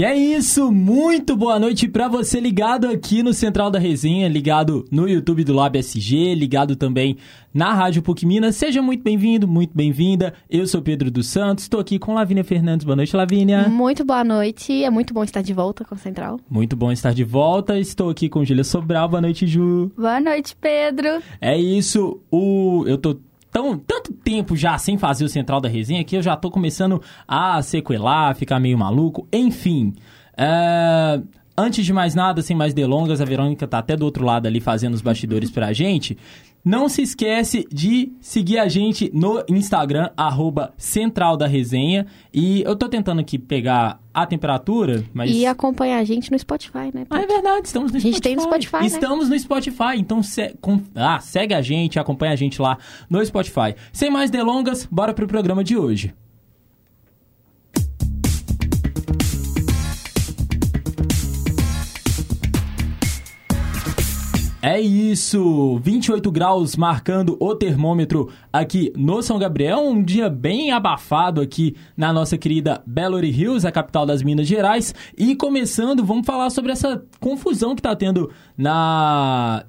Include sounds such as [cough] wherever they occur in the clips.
E é isso, muito boa noite para você ligado aqui no Central da Resenha, ligado no YouTube do Lab SG, ligado também na Rádio PUC Minas. Seja muito bem-vindo, muito bem-vinda. Eu sou Pedro dos Santos, estou aqui com Lavínia Fernandes. Boa noite, Lavínia. Muito boa noite, é muito bom estar de volta com o Central. Muito bom estar de volta. Estou aqui com Júlia Sobral. Boa noite, Ju. Boa noite, Pedro. É isso, o eu tô tão, tanto tempo já sem fazer o Central da Resenha que eu já tô começando a sequelar, ficar meio maluco. Enfim, é, antes de mais nada, sem mais delongas, a Verônica tá até do outro lado ali fazendo os bastidores pra gente. Não se esquece de seguir a gente no Instagram, arroba Central da Resenha. E eu tô tentando aqui pegar a temperatura, mas... E acompanhar a gente no Spotify, né? Ah, é verdade, estamos no Spotify. A gente tem no Spotify, né? Estamos no Spotify, então se... ah, segue a gente, acompanha a gente lá no Spotify. Sem mais delongas, bora pro programa de hoje. É isso, 28 graus marcando o termômetro aqui no São Gabriel, um dia bem abafado aqui na nossa querida Belo Hills, a capital das Minas Gerais. E começando, vamos falar sobre essa confusão que está tendo na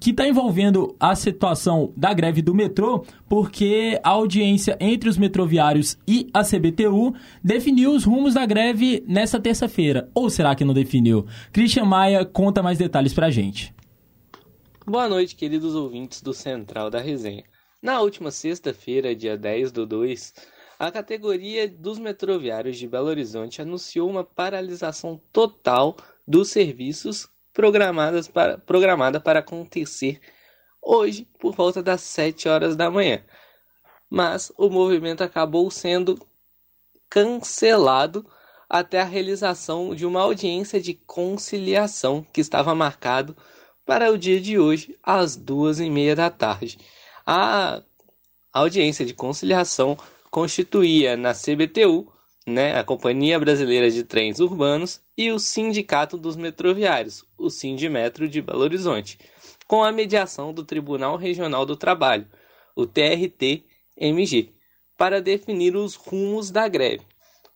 que está envolvendo a situação da greve do metrô, porque a audiência entre os metroviários e a CBTU definiu os rumos da greve nessa terça-feira. Ou será que não definiu? Christian Maia conta mais detalhes pra gente. Boa noite, queridos ouvintes do Central da Resenha. Na última sexta-feira, dia 10 do 2, a categoria dos metroviários de Belo Horizonte anunciou uma paralisação total dos serviços programadas para, programada para acontecer hoje por volta das 7 horas da manhã. Mas o movimento acabou sendo cancelado até a realização de uma audiência de conciliação que estava marcado para o dia de hoje, às duas e meia da tarde. A audiência de conciliação constituía na CBTU, né, a Companhia Brasileira de Trens Urbanos, e o Sindicato dos Metroviários, o Sindimetro de Belo Horizonte, com a mediação do Tribunal Regional do Trabalho, o TRT-MG, para definir os rumos da greve.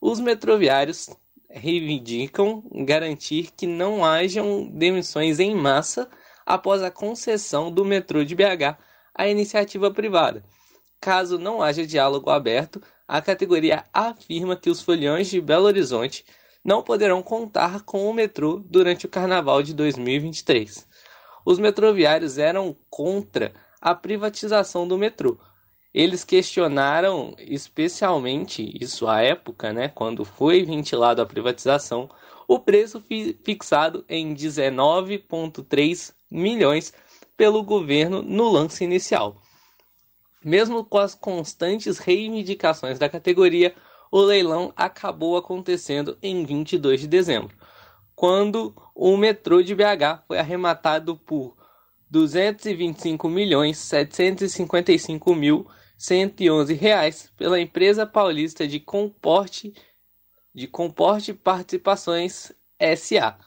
Os metroviários reivindicam garantir que não hajam demissões em massa após a concessão do metrô de BH à iniciativa privada. Caso não haja diálogo aberto, a categoria afirma que os foliões de Belo Horizonte não poderão contar com o metrô durante o carnaval de 2023. Os metroviários eram contra a privatização do metrô. Eles questionaram especialmente isso à época, né, quando foi ventilado a privatização, o preço fi fixado em 19,3 milhões pelo governo no lance inicial. Mesmo com as constantes reivindicações da categoria, o leilão acabou acontecendo em 22 de dezembro, quando o metrô de BH foi arrematado por 225 milhões 755 mil 111 reais pela empresa paulista de comporte de comporte participações SA.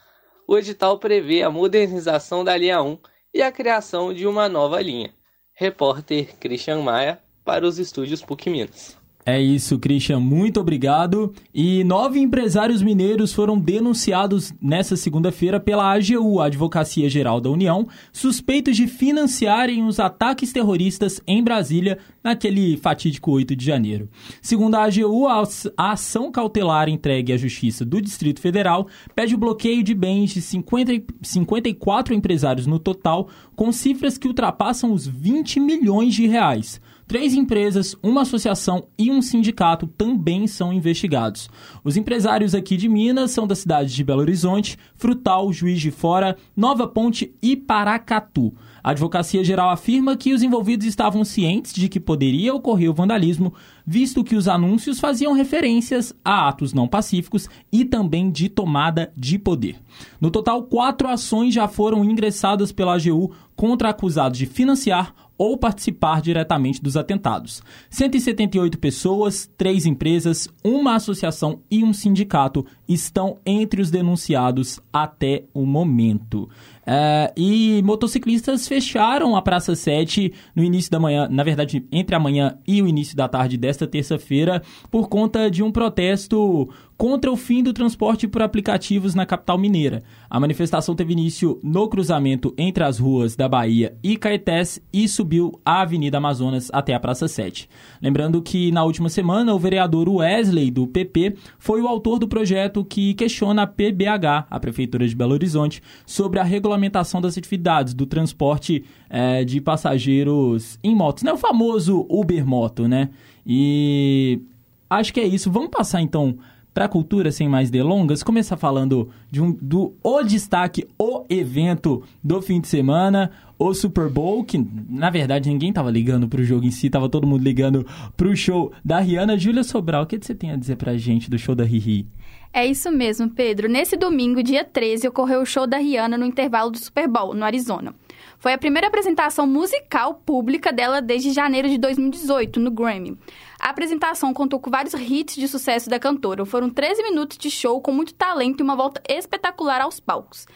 O edital prevê a modernização da linha 1 e a criação de uma nova linha. Repórter Christian Maia para os estúdios PUC Minas. É isso, Christian. Muito obrigado. E nove empresários mineiros foram denunciados nesta segunda-feira pela AGU, a Advocacia Geral da União, suspeitos de financiarem os ataques terroristas em Brasília naquele fatídico 8 de janeiro. Segundo a AGU, a ação cautelar entregue à Justiça do Distrito Federal pede o bloqueio de bens de 50, 54 empresários no total, com cifras que ultrapassam os 20 milhões de reais. Três empresas, uma associação e um sindicato também são investigados. Os empresários aqui de Minas são das cidades de Belo Horizonte, Frutal, Juiz de Fora, Nova Ponte e Paracatu. A Advocacia Geral afirma que os envolvidos estavam cientes de que poderia ocorrer o vandalismo, visto que os anúncios faziam referências a atos não pacíficos e também de tomada de poder. No total, quatro ações já foram ingressadas pela AGU contra acusados de financiar ou participar diretamente dos atentados. 178 pessoas, três empresas, uma associação e um sindicato estão entre os denunciados até o momento. É, e motociclistas fecharam a Praça 7 no início da manhã, na verdade, entre a manhã e o início da tarde desta terça-feira, por conta de um protesto contra o fim do transporte por aplicativos na capital mineira. A manifestação teve início no cruzamento entre as ruas da Bahia e Caetés e subiu a Avenida Amazonas até a Praça 7. Lembrando que na última semana o vereador Wesley do PP foi o autor do projeto que questiona a PBH, a Prefeitura de Belo Horizonte, sobre a regulamentação das atividades do transporte é, de passageiros em motos, né? O famoso Uber Moto, né? E acho que é isso. Vamos passar então para a cultura sem mais delongas, começar falando de um, do o destaque, o evento do fim de semana, o Super Bowl, que na verdade ninguém tava ligando pro jogo em si, tava todo mundo ligando pro show da Rihanna. Júlia Sobral, o que você tem a dizer pra gente do show da Riri? É isso mesmo, Pedro. Nesse domingo, dia 13, ocorreu o show da Rihanna no intervalo do Super Bowl, no Arizona. Foi a primeira apresentação musical pública dela desde janeiro de 2018, no Grammy. A apresentação contou com vários hits de sucesso da cantora. Foram 13 minutos de show com muito talento e uma volta espetacular aos palcos.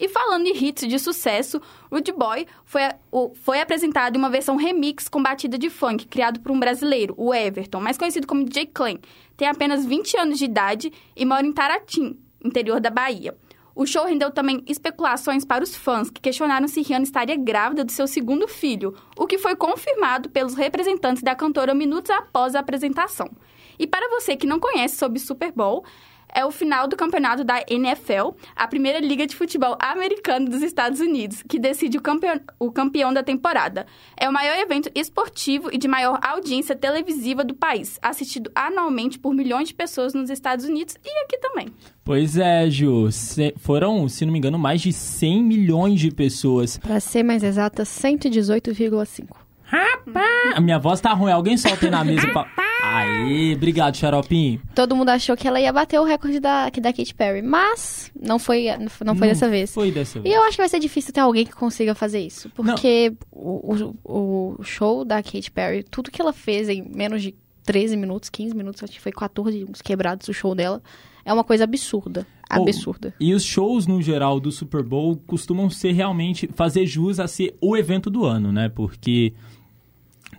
E falando em hits de sucesso, Rude Boy foi, foi apresentado em uma versão remix com batida de funk, criado por um brasileiro, o Everton, mais conhecido como DJ Clan. Tem apenas 20 anos de idade e mora em Taratim, interior da Bahia. O show rendeu também especulações para os fãs, que questionaram se Rihanna estaria grávida do seu segundo filho, o que foi confirmado pelos representantes da cantora minutos após a apresentação. E para você que não conhece sobre Super Bowl, é o final do campeonato da NFL, a primeira liga de futebol americano dos Estados Unidos, que decide o campeão, o campeão da temporada. É o maior evento esportivo e de maior audiência televisiva do país, assistido anualmente por milhões de pessoas nos Estados Unidos e aqui também. Pois é, Ju. Se, foram, se não me engano, mais de 100 milhões de pessoas. Para ser mais exata, 118,5. Rapaz! A minha voz tá ruim. Alguém solta aí na mesa pra... Aê, obrigado, Xaropinho. Todo mundo achou que ela ia bater o recorde da, da Katy Perry, mas não foi, não foi dessa vez. Foi dessa vez. E eu acho que vai ser difícil ter alguém que consiga fazer isso. Porque o, o, o, show da Katy Perry, tudo que ela fez em menos de 13 minutos, 15 minutos, acho que foi 14 uns quebrados o show dela, é uma coisa absurda. Absurda. Oh, e os shows, no geral, do Super Bowl costumam ser realmente fazer jus a ser o evento do ano, né? Porque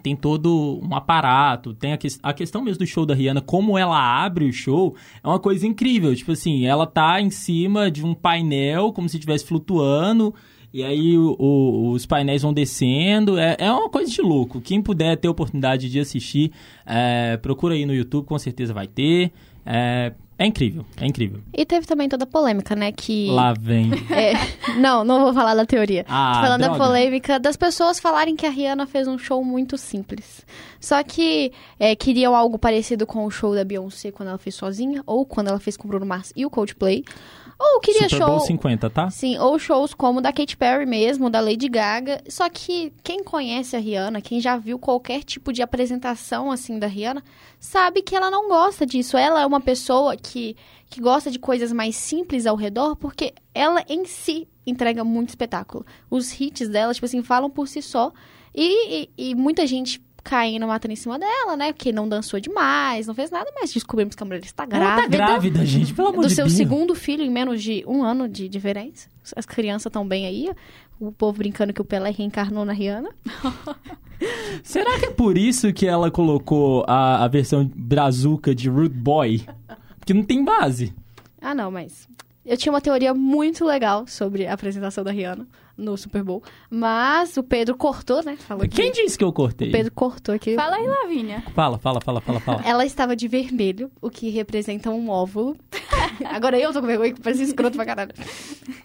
tem todo um aparato, tem a, que, a, questão mesmo do show da Rihanna, como ela abre o show, é uma coisa incrível. Tipo assim, ela tá em cima de um painel, como se estivesse flutuando, e aí o, o, os painéis vão descendo. É, é uma coisa de louco. Quem puder ter oportunidade de assistir, é, procura aí no YouTube, com certeza vai ter. É, é incrível, é incrível. E teve também toda a polêmica, né? Que. Lá vem. É, não, não vou falar da teoria. Ah, Tô falando droga. da polêmica das pessoas falarem que a Rihanna fez um show muito simples. Só que é, queriam algo parecido com o show da Beyoncé quando ela fez sozinha, ou quando ela fez com o Bruno Mars e o Coldplay. Ou queria Super show. Bowl 50, tá? Sim, ou shows como da Katy Perry mesmo, da Lady Gaga. Só que quem conhece a Rihanna, quem já viu qualquer tipo de apresentação assim da Rihanna, sabe que ela não gosta disso. Ela é uma pessoa que, que gosta de coisas mais simples ao redor, porque ela em si entrega muito espetáculo. Os hits dela, tipo assim, falam por si só. E, e, e muita gente caindo, matando em cima dela, né? Que não dançou demais, não fez nada, mas descobrimos que a mulher está grávida. Ela tá grávida, gente, pelo amor do de seu Deus. segundo filho em menos de um ano de diferença. As crianças estão bem aí. O povo brincando que o Pelé reencarnou na Rihanna. [laughs] Será que é por isso que ela colocou a, a versão brazuca de Rude Boy? Porque não tem base. Ah, não, mas. Eu tinha uma teoria muito legal sobre a apresentação da Rihanna no Super Bowl. Mas o Pedro cortou, né? Falou que- Quem disse que eu cortei? O Pedro cortou aqui. Fala aí, Lavínia. Fala, fala, fala, fala, fala. Ela estava de vermelho, o que representa um óvulo. [laughs] Agora eu tô com vergonha, que parece escroto pra caralho.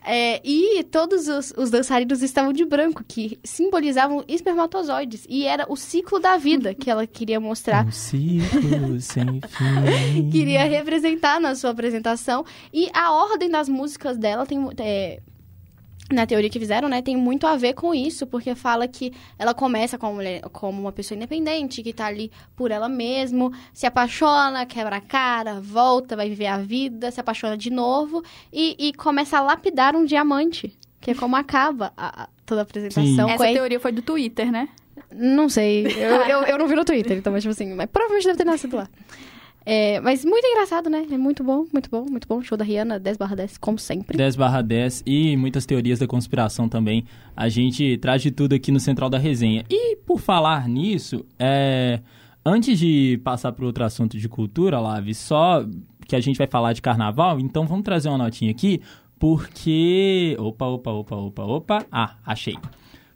É, e todos os, os dançarinos estavam de branco, que simbolizavam espermatozoides. E era o ciclo da vida que ela queria mostrar. Um ciclo sem fim. [laughs] Queria representar na sua apresentação. E a ordem das músicas dela tem... é, na teoria que fizeram, né, tem muito a ver com isso, porque fala que ela começa como, mulher, como uma pessoa independente, que tá ali por ela mesma, se apaixona, quebra a cara, volta, vai viver a vida, se apaixona de novo e, e começa a lapidar um diamante, que é como acaba a- a- toda a apresentação. Essa Com a- teoria foi do Twitter, né? Não sei, eu, eu, eu não vi no Twitter, então, mas tipo assim, mas provavelmente deve ter nascido lá. É, mas muito engraçado, né? É muito bom, muito bom, muito bom. Show da Rihanna, 10 barra 10, como sempre. 10 barra 10 e muitas teorias da conspiração também. A gente traz de tudo aqui no Central da Resenha. E por falar nisso, é... antes de passar para outro assunto de cultura, Lave, só que a gente vai falar de carnaval, então vamos trazer uma notinha aqui, porque... Opa, opa, opa, opa, opa. Ah, achei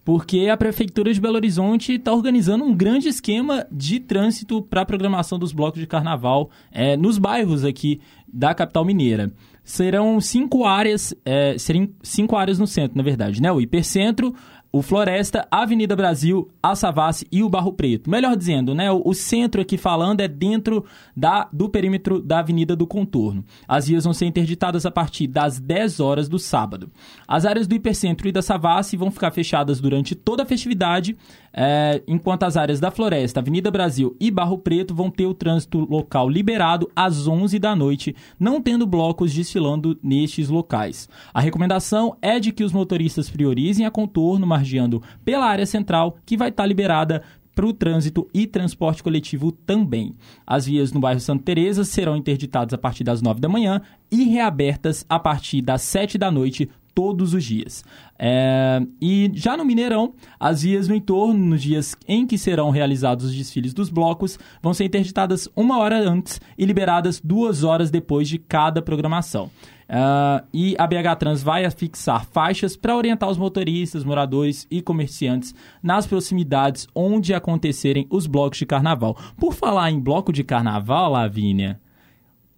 porque a Prefeitura de Belo Horizonte está organizando um grande esquema de trânsito para a programação dos blocos de carnaval é, nos bairros aqui da capital mineira. Serão cinco áreas, é, serem cinco áreas no centro, na verdade, né? O hipercentro, o Floresta, a Avenida Brasil, a Savassi e o Barro Preto. Melhor dizendo, né, o, centro aqui falando é dentro da, do perímetro da Avenida do Contorno. As vias vão ser interditadas a partir das 10 horas do sábado. As áreas do Hipercentro e da Savassi vão ficar fechadas durante toda a festividade, é, enquanto as áreas da Floresta, Avenida Brasil e Barro Preto vão ter o trânsito local liberado às 11 da noite, não tendo blocos desfilando nestes locais. A recomendação é de que os motoristas priorizem a contorno, margeando pela área central, que vai estar liberada para o trânsito e transporte coletivo também. As vias no bairro Santa Teresa serão interditadas a partir das 9 da manhã e reabertas a partir das 7 da noite todos os dias. É, e já no Mineirão, as vias no entorno, nos dias em que serão realizados os desfiles dos blocos, vão ser interditadas uma hora antes e liberadas duas horas depois de cada programação. Uh, e a BH Trans vai fixar faixas para orientar os motoristas, moradores e comerciantes nas proximidades onde acontecerem os blocos de carnaval. Por falar em bloco de carnaval, Lavínia,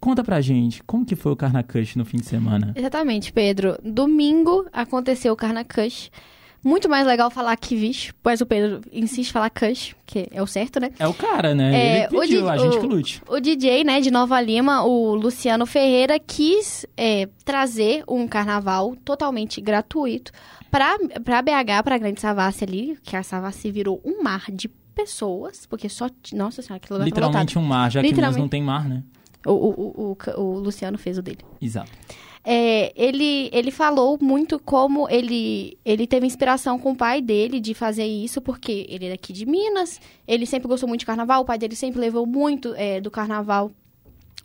Conta pra gente, como que foi o Carnacush no fim de semana? Exatamente, Pedro. Domingo aconteceu o Carnacush. Muito mais legal falar Kivish, pois o Pedro insiste em falar Kush, que é o certo, né? É o cara, né? É, Ele pediu, o, a gente que lute. O DJ, né, de Nova Lima, o Luciano Ferreira, quis é, trazer um carnaval totalmente gratuito pra, pra BH, pra Grande Savassi ali, que a Savassi virou um mar de pessoas, porque só... Nossa senhora, aquilo Literalmente um mar, já que Minas não tem mar, né? O, o, o, o Luciano fez o dele. Exato. É, ele, ele falou muito como ele, ele teve inspiração com o pai dele de fazer isso, porque ele é daqui de Minas, ele sempre gostou muito de carnaval, o pai dele sempre levou muito é, do carnaval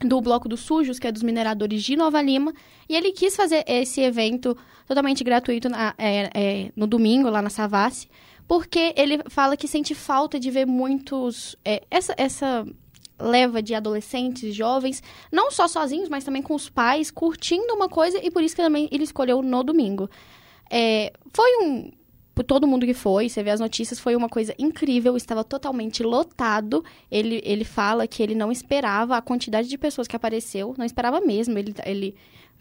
do Bloco dos Sujos, que é dos mineradores de Nova Lima, e ele quis fazer esse evento totalmente gratuito na, é, é, no domingo, lá na Savassi, porque ele fala que sente falta de ver muitos... É, essa, essa leva de adolescentes, jovens, não só sozinhos, mas também com os pais, curtindo uma coisa e por isso que também ele escolheu no domingo. É, foi um. Por todo mundo que foi, você vê as notícias, foi uma coisa incrível, estava totalmente lotado. Ele, ele fala que ele não esperava a quantidade de pessoas que apareceu, não esperava mesmo. Ele, ele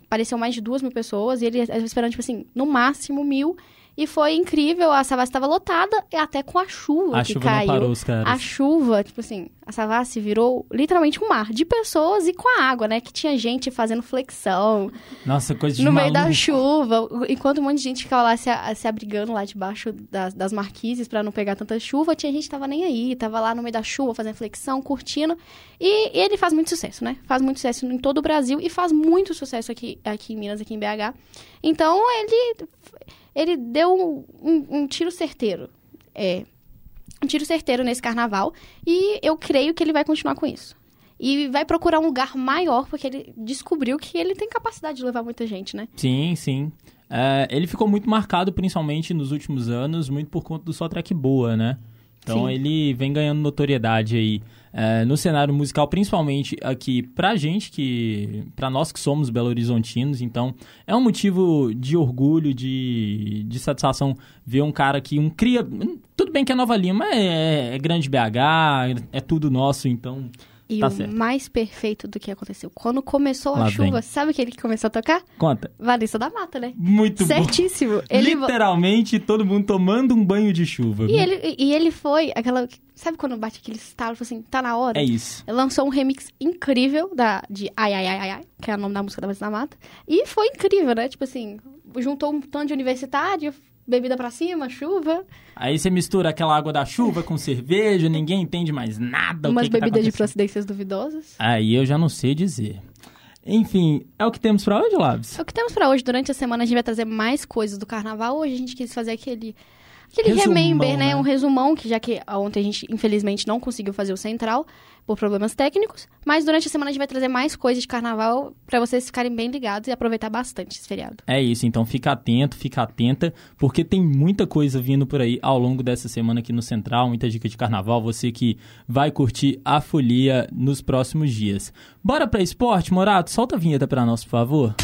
apareceu mais de duas mil pessoas e ele estava esperando, tipo assim, no máximo mil. E foi incrível, a Savassi estava lotada e até com a chuva a que chuva caiu. Não parou os caras. A chuva, tipo assim, a Savassi virou literalmente um mar de pessoas e com a água, né? Que tinha gente fazendo flexão. Nossa, coisa de No maluco. meio da chuva. Enquanto um monte de gente ficava lá se, se abrigando lá debaixo das, das marquises para não pegar tanta chuva, tinha gente que tava nem aí, tava lá no meio da chuva fazendo flexão, curtindo. E, e ele faz muito sucesso, né? Faz muito sucesso em todo o Brasil e faz muito sucesso aqui, aqui em Minas, aqui em BH. Então ele ele deu um, um, um tiro certeiro. É, um tiro certeiro nesse carnaval. E eu creio que ele vai continuar com isso. E vai procurar um lugar maior, porque ele descobriu que ele tem capacidade de levar muita gente, né? Sim, sim. É, ele ficou muito marcado, principalmente nos últimos anos, muito por conta do sua track boa, né? Então sim. ele vem ganhando notoriedade aí é, no cenário musical, principalmente aqui pra gente, que para nós que somos belo-horizontinos. Então, é um motivo de orgulho, de, de satisfação ver um cara que um cria. Tudo bem que é Nova Lima é, é grande BH, é tudo nosso, então. E tá o certo. mais perfeito do que aconteceu. Quando começou Lá a chuva, vem. sabe aquele que começou a tocar? Conta. Vanessa da Mata, né? Muito Certíssimo. bom. Ele Literalmente todo mundo tomando um banho de chuva. E ele, e ele foi aquela. Sabe quando bate aquele estalo, assim, tá na hora? É isso. Lançou um remix incrível da, de Ai Ai Ai Ai Ai, que é o nome da música da Vanessa da Mata. E foi incrível, né? Tipo assim, juntou um tanto de universitário, bebida pra cima, chuva, Aí você mistura aquela água da chuva com cerveja, ninguém entende mais nada. umas tá bebidas de acontecendo. procedências duvidosas. Aí eu já não sei dizer. Enfim, é o que temos pra hoje, Labs? É o que temos pra hoje. Durante a semana a gente vai trazer mais coisas do carnaval. Hoje a gente quis fazer aquele Aquele Resumão, remember, né? né? Um resumão, que já que ontem a gente, infelizmente, não conseguiu fazer o central por problemas técnicos. Mas durante a semana a gente vai trazer mais coisas de carnaval pra vocês ficarem bem ligados e aproveitar bastante esse feriado. É isso, então fica atento, fica atenta, porque tem muita coisa vindo por aí ao longo dessa semana aqui no Central, muita dica de carnaval, você que vai curtir a folia nos próximos dias. Bora pra esporte, Morato? Solta a vinheta pra nós, por favor.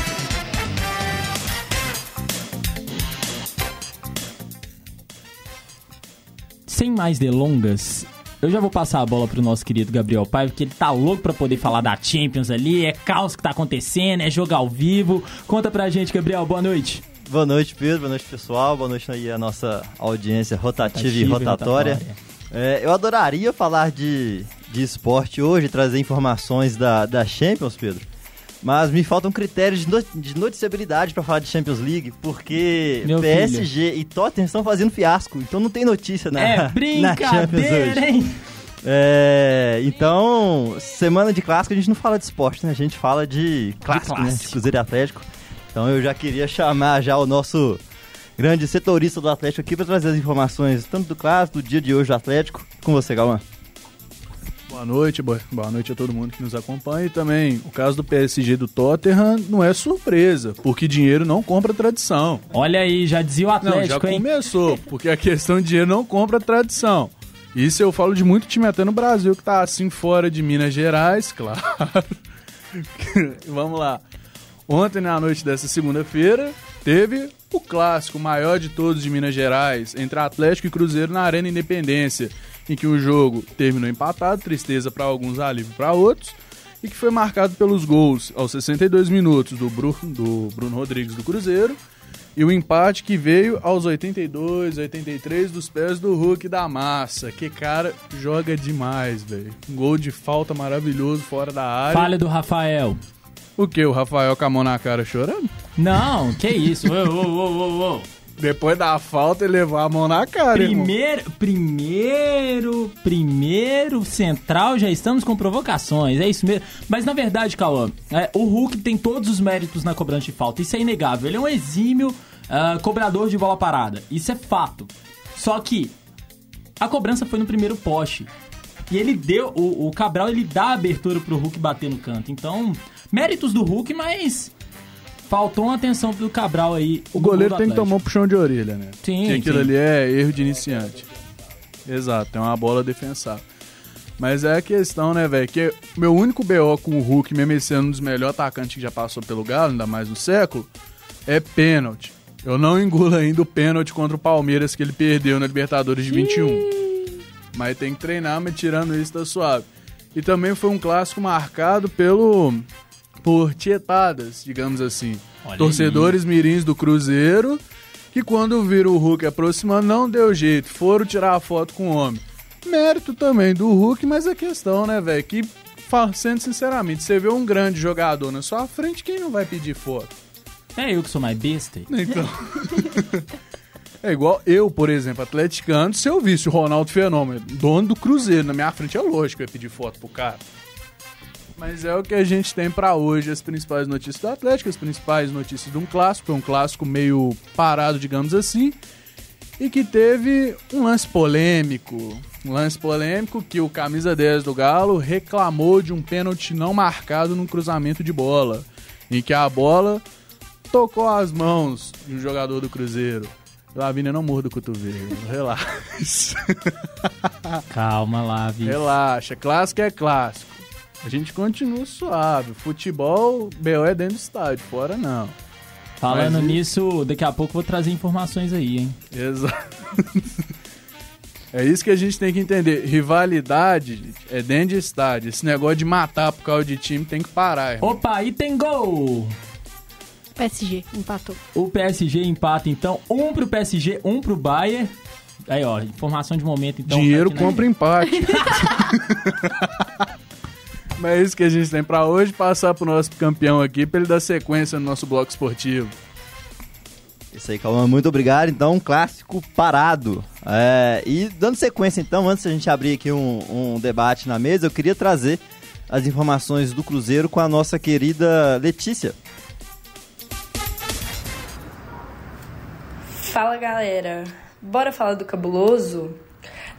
Sem mais delongas, eu já vou passar a bola pro nosso querido Gabriel Paiva, que ele tá louco pra poder falar da Champions ali, é caos que tá acontecendo, é jogo ao vivo. Conta pra gente, Gabriel, boa noite. Boa noite, Pedro. Boa noite, pessoal. Boa noite aí a nossa audiência rotativa, e Rotativa e rotatória. rotatória. É, eu adoraria falar de, de esporte hoje, trazer informações da, da Champions, Pedro. Mas me faltam critérios de, no- de noticiabilidade para falar de Champions League, porque Meu PSG e Tottenham estão fazendo fiasco, então não tem notícia na, é [laughs] na Champions hoje. hein? É, então, semana de clássico a gente não fala de esporte, né? A gente fala de clássico, né? clássico. De Cruzeiro e Atlético. Então eu já queria chamar já o nosso grande setorista do Atlético aqui para trazer as informações tanto do clássico, do dia de hoje do Atlético. Com você, Galvão. Boa noite, boa, boa noite a todo mundo que nos acompanha. E também, o caso do PSG do Tottenham não é surpresa, porque dinheiro não compra tradição. Olha aí, já dizia o Não, já Atlético, hein? começou, [laughs] porque a questão de dinheiro não compra tradição. Isso eu falo de muito time até no Brasil que tá assim fora de Minas Gerais, [laughs] claro. [laughs] Vamos lá. Ontem, na noite dessa segunda-feira, teve o clássico maior de todos de Minas Gerais, entre Atlético e Cruzeiro na Arena Independência, em que o jogo terminou empatado, tristeza para alguns, alívio para outros, e que foi marcado pelos gols aos 62 minutos do, Bru do Bruno Rodrigues do Cruzeiro e o empate que veio aos 82, 83 dos pés do Hulk da massa. Que cara joga demais, velho. Um gol de falta maravilhoso fora da área. Falha do Rafael. O que? O Rafael com a mão na cara chorando? Não, que isso. Ô, ô, ô, ô, ô. Depois da falta ele levou a mão na cara, irmão. Primeiro, primeiro, primeiro central, já estamos com provocações, é isso mesmo. Mas na verdade, Cauã, é, o Hulk tem todos os méritos na cobrança de falta, isso é inegável. Ele é um exímio ah, cobrador de bola parada, isso é fato. Só que a cobrança foi no primeiro poste. E ele deu, o, o Cabral ele dá a abertura pro Hulk bater no canto. Então, méritos do Hulk, mas faltou uma atenção do Cabral aí. O goleiro tem que tomar um puxão de orelha, né? Sim, Porque aquilo sim. ali é erro de iniciante. Exato, é uma bola defensável. Mas é a questão, né, velho? Que meu único BO com o Hulk, mesmo esse sendo um dos melhores atacantes que já passou pelo Galo, ainda mais no século, é pênalti. Eu não engulo ainda o pênalti contra o Palmeiras que ele perdeu na Libertadores de 21. Mas tem que treinar, mas tirando isso tá suave. E também foi um clássico marcado pelo por tietadas, digamos assim. Olha Torcedores mirins do Cruzeiro que quando viram o Hulk aproximando não deu jeito, foram tirar a foto com o homem. Mérito também do Hulk, mas a questão, né, velho, que sendo sinceramente, você vê um grande jogador na sua frente, quem não vai pedir foto? É eu que sou mais besta. Então. [laughs] É igual eu, por exemplo, atleticano, se eu visse o Ronaldo Fenômeno, dono do Cruzeiro, na minha frente, é lógico que eu ia pedir foto pro cara. Mas é o que a gente tem pra hoje, as principais notícias do Atlético, as principais notícias de um clássico, é um clássico meio parado, digamos assim, e que teve um lance polêmico. Um lance polêmico que o camisa 10 do Galo reclamou de um pênalti não marcado num cruzamento de bola, em que a bola tocou as mãos de um jogador do Cruzeiro. Lavínia não morra do cotovelo, [laughs] relaxa. Calma Vi. Relaxa, clássico é clássico. A gente continua suave. Futebol, BO é dentro do estádio, fora não. Falando Mas nisso, daqui a pouco eu vou trazer informações aí, hein? Exato. [laughs] É isso que a gente tem que entender. Rivalidade é dentro de estádio. Esse negócio de matar por causa de time tem que parar, irmão. Opa, aí tem gol! PSG, empatou. O PSG empata, então, um pro PSG, um pro Bayern. Aí, ó, informação de momento, então. Dinheiro tá compra empate. [laughs] Mas é isso que a gente tem pra hoje. Passar pro nosso campeão aqui pra ele dar sequência no nosso bloco esportivo. Isso aí, Calma, muito obrigado. Então, um clássico parado. É, e dando sequência, então, antes da gente abrir aqui um, um debate na mesa, eu queria trazer as informações do Cruzeiro com a nossa querida Letícia. Fala galera, Bora falar do cabuloso?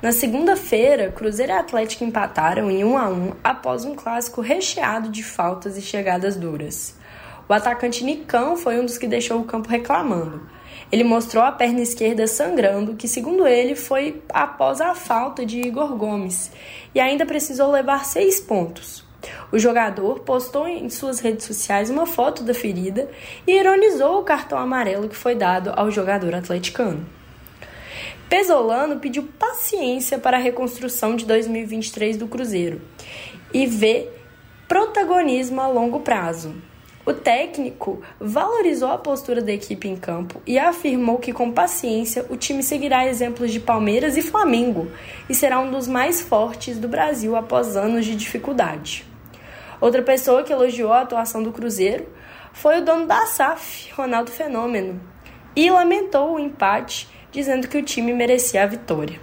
Na segunda-feira, Cruzeiro e Atlético empataram em 1 a 1 após um clássico recheado de faltas e chegadas duras. O atacante Nicão foi um dos que deixou o campo reclamando. Ele mostrou a perna esquerda sangrando, que segundo ele foi após a falta de Igor Gomes, e ainda precisou levar seis pontos. O jogador postou em suas redes sociais uma foto da ferida e ironizou o cartão amarelo que foi dado ao jogador atleticano. Pesolano pediu paciência para a reconstrução de 2023 do Cruzeiro e vê protagonismo a longo prazo. O técnico valorizou a postura da equipe em campo e afirmou que, com paciência, o time seguirá exemplos de Palmeiras e Flamengo e será um dos mais fortes do Brasil após anos de dificuldade. Outra pessoa que elogiou a atuação do Cruzeiro foi o dono da SAF, Ronaldo Fenômeno, e lamentou o empate, dizendo que o time merecia a vitória.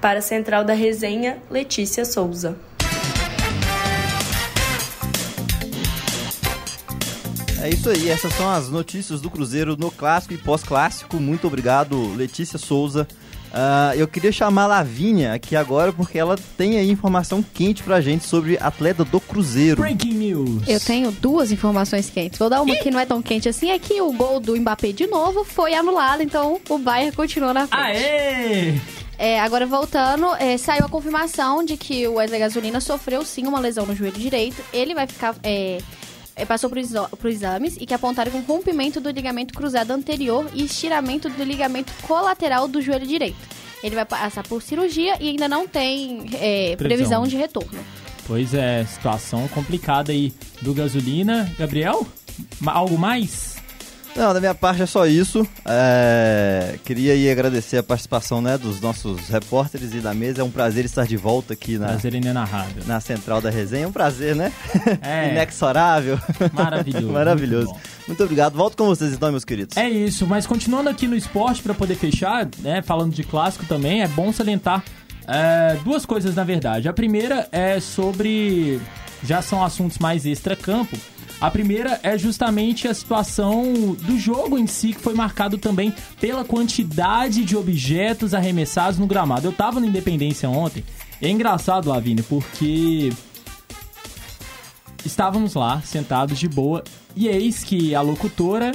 Para a central da resenha, Letícia Souza. É isso aí, essas são as notícias do Cruzeiro no clássico e pós-clássico. Muito obrigado, Letícia Souza. Uh, eu queria chamar a Lavínia aqui agora porque ela tem aí informação quente pra gente sobre atleta do Cruzeiro. Breaking news. Eu tenho duas informações quentes. Vou dar uma que não é tão quente assim, é que o gol do Mbappé de novo foi anulado, então o Bayern continua na frente. Aê! É, agora voltando, é, saiu a confirmação de que o Wesley Gasolina sofreu sim uma lesão no joelho direito. Ele vai ficar. É, passou por, por exames e que apontaram com rompimento do ligamento cruzado anterior e estiramento do ligamento colateral do joelho direito. Ele vai passar por cirurgia e ainda não tem é, previsão de retorno. Pois é, situação complicada aí do gasolina. Gabriel, algo mais? Não, da minha parte é só isso. É... Queria aí agradecer a participação né, dos nossos repórteres e da mesa. É um prazer estar de volta aqui na, prazer inenarrável. na central da resenha. É um prazer, né? É. [laughs] Inexorável. Maravilhoso. [laughs] Maravilhoso. Muito, muito, obrigado. Volto com vocês então, meus queridos. É isso, mas continuando aqui no esporte para poder fechar, né, falando de clássico também, é bom salientar é, duas coisas na verdade. A primeira é sobre. Já são assuntos mais extra-campo a primeira é justamente a situação do jogo em si, que foi marcado também pela quantidade de objetos arremessados no gramado. Eu tava na Independência ontem. É engraçado, Lavínia, porque estávamos lá, sentados de boa, e eis que a locutora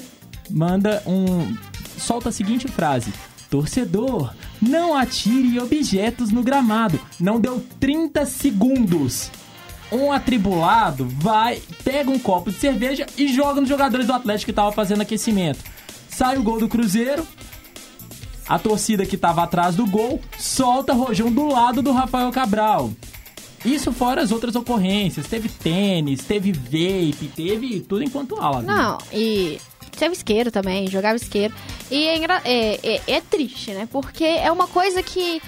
manda um. solta a seguinte frase: Torcedor, não atire objetos no gramado. Não deu 30 segundos um atribulado vai, pega um copo de cerveja e joga nos jogadores do Atlético que tava fazendo aquecimento. Sai o gol do Cruzeiro. A torcida que tava atrás do gol solta Rojão do lado do Rafael Cabral. Isso fora as outras ocorrências. Teve tênis, teve vape, teve tudo enquanto aula. Não, e teve isqueiro também, jogava isqueiro. E é, é, é, é triste, né? Porque é uma coisa que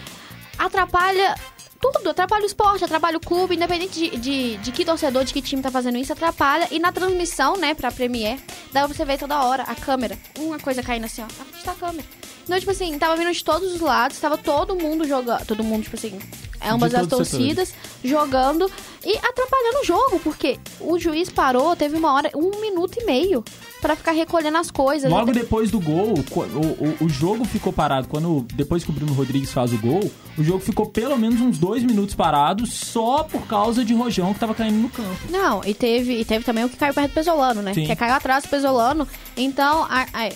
atrapalha tudo, atrapalha o esporte, atrapalha o clube, independente de, de, de, que torcedor, de que time tá fazendo isso, atrapalha. E na transmissão, né, pra Premiere, dá pra você ver toda hora a câmera, uma coisa caindo assim, ó, a frente da câmera. Então, tipo assim, tava vindo de todos os lados, tava todo mundo jogando, todo mundo, tipo assim, ambas as torcidas jogando e atrapalhando o jogo, porque o juiz parou, teve uma hora, um minuto e meio para ficar recolhendo as coisas. Logo depois do gol, o, o, o, jogo ficou parado. Quando depois que o Bruno Rodrigues faz o gol, o jogo ficou pelo menos uns dois minutos parado só por causa de Rojão que tava caindo no campo. Não, e teve, e teve também o que caiu perto do Pesolano, né? Sim. Que caiu atrás do Pesolano. Então, a, a,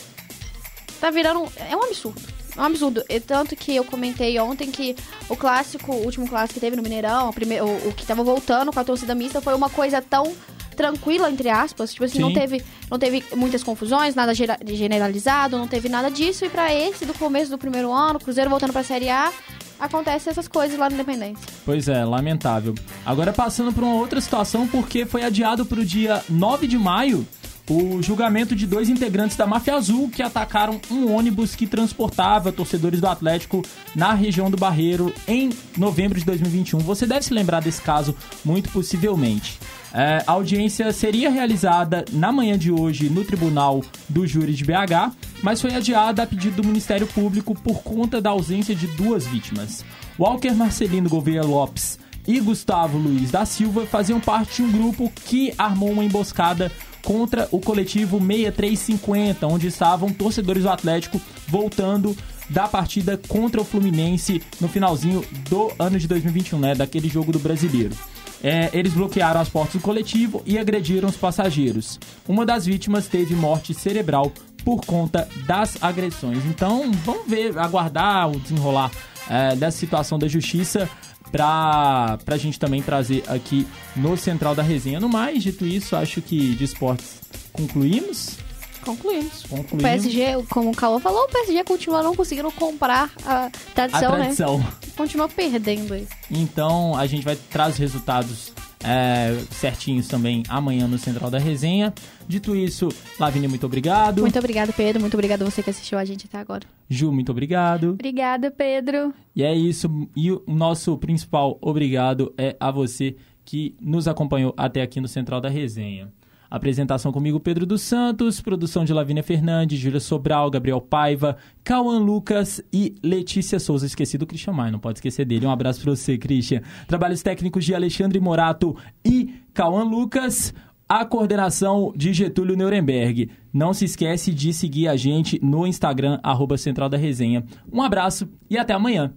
tá virando. É um absurdo. É um absurdo. E tanto que eu comentei ontem que o clássico, o último clássico que teve no Mineirão, o, primeiro, o, o que tava voltando com a torcida mista, foi uma coisa tão tranquila, entre aspas. Tipo assim, não teve, não teve muitas confusões, nada generalizado, não teve nada disso. E para esse, do começo do primeiro ano, Cruzeiro voltando pra Série A, acontece essas coisas lá no Independência. Pois é, lamentável. Agora passando por uma outra situação, porque foi adiado para o dia 9 de maio o julgamento de dois integrantes da Máfia Azul que atacaram um ônibus que transportava torcedores do Atlético na região do Barreiro em novembro de 2021. Você deve se lembrar desse caso muito possivelmente. É, a audiência seria realizada na manhã de hoje no Tribunal do Júri de BH, mas foi adiada a pedido do Ministério Público por conta da ausência de duas vítimas. Walker Marcelino Gouveia Lopes e Gustavo Luiz da Silva faziam parte de um grupo que armou uma emboscada contra o coletivo 6350, onde estavam torcedores do Atlético voltando da partida contra o Fluminense no finalzinho do ano de 2021, né? Daquele jogo do brasileiro. É, eles bloquearam as portas do coletivo e agrediram os passageiros. Uma das vítimas teve morte cerebral por conta das agressões. Então, vamos ver, aguardar o desenrolar é, dessa situação da justiça para a gente também trazer aqui no Central da Resenha. No mais, dito isso, acho que de esportes concluímos. Concluímos. Concluímos. O PSG, como o Calor falou, o PSG continua não conseguindo comprar a A tradição, tradição. né? Continua perdendo aí. Então a gente vai trazer os resultados é, certinhos também amanhã no Central da Resenha. Dito isso, Lavínia, muito obrigado. Muito obrigado, Pedro. Muito obrigado a você que assistiu a gente até agora. Ju, muito obrigado. Obrigada, Pedro. E é isso. E o nosso principal obrigado é a você que nos acompanhou até aqui no Central da Resenha. Apresentação comigo, Pedro dos Santos, produção de Lavínia Fernandes, Júlia Sobral, Gabriel Paiva, Cauã Lucas e Letícia Souza. Esqueci do Christian Maia, não pode esquecer dele. Um abraço pra você, Christian. Trabalhos técnicos de Alexandre Morato e Cauã Lucas. A coordenação de Getúlio Nuremberg. Não se esquece de seguir a gente no Instagram, arroba Central da Resenha. Um abraço e até amanhã.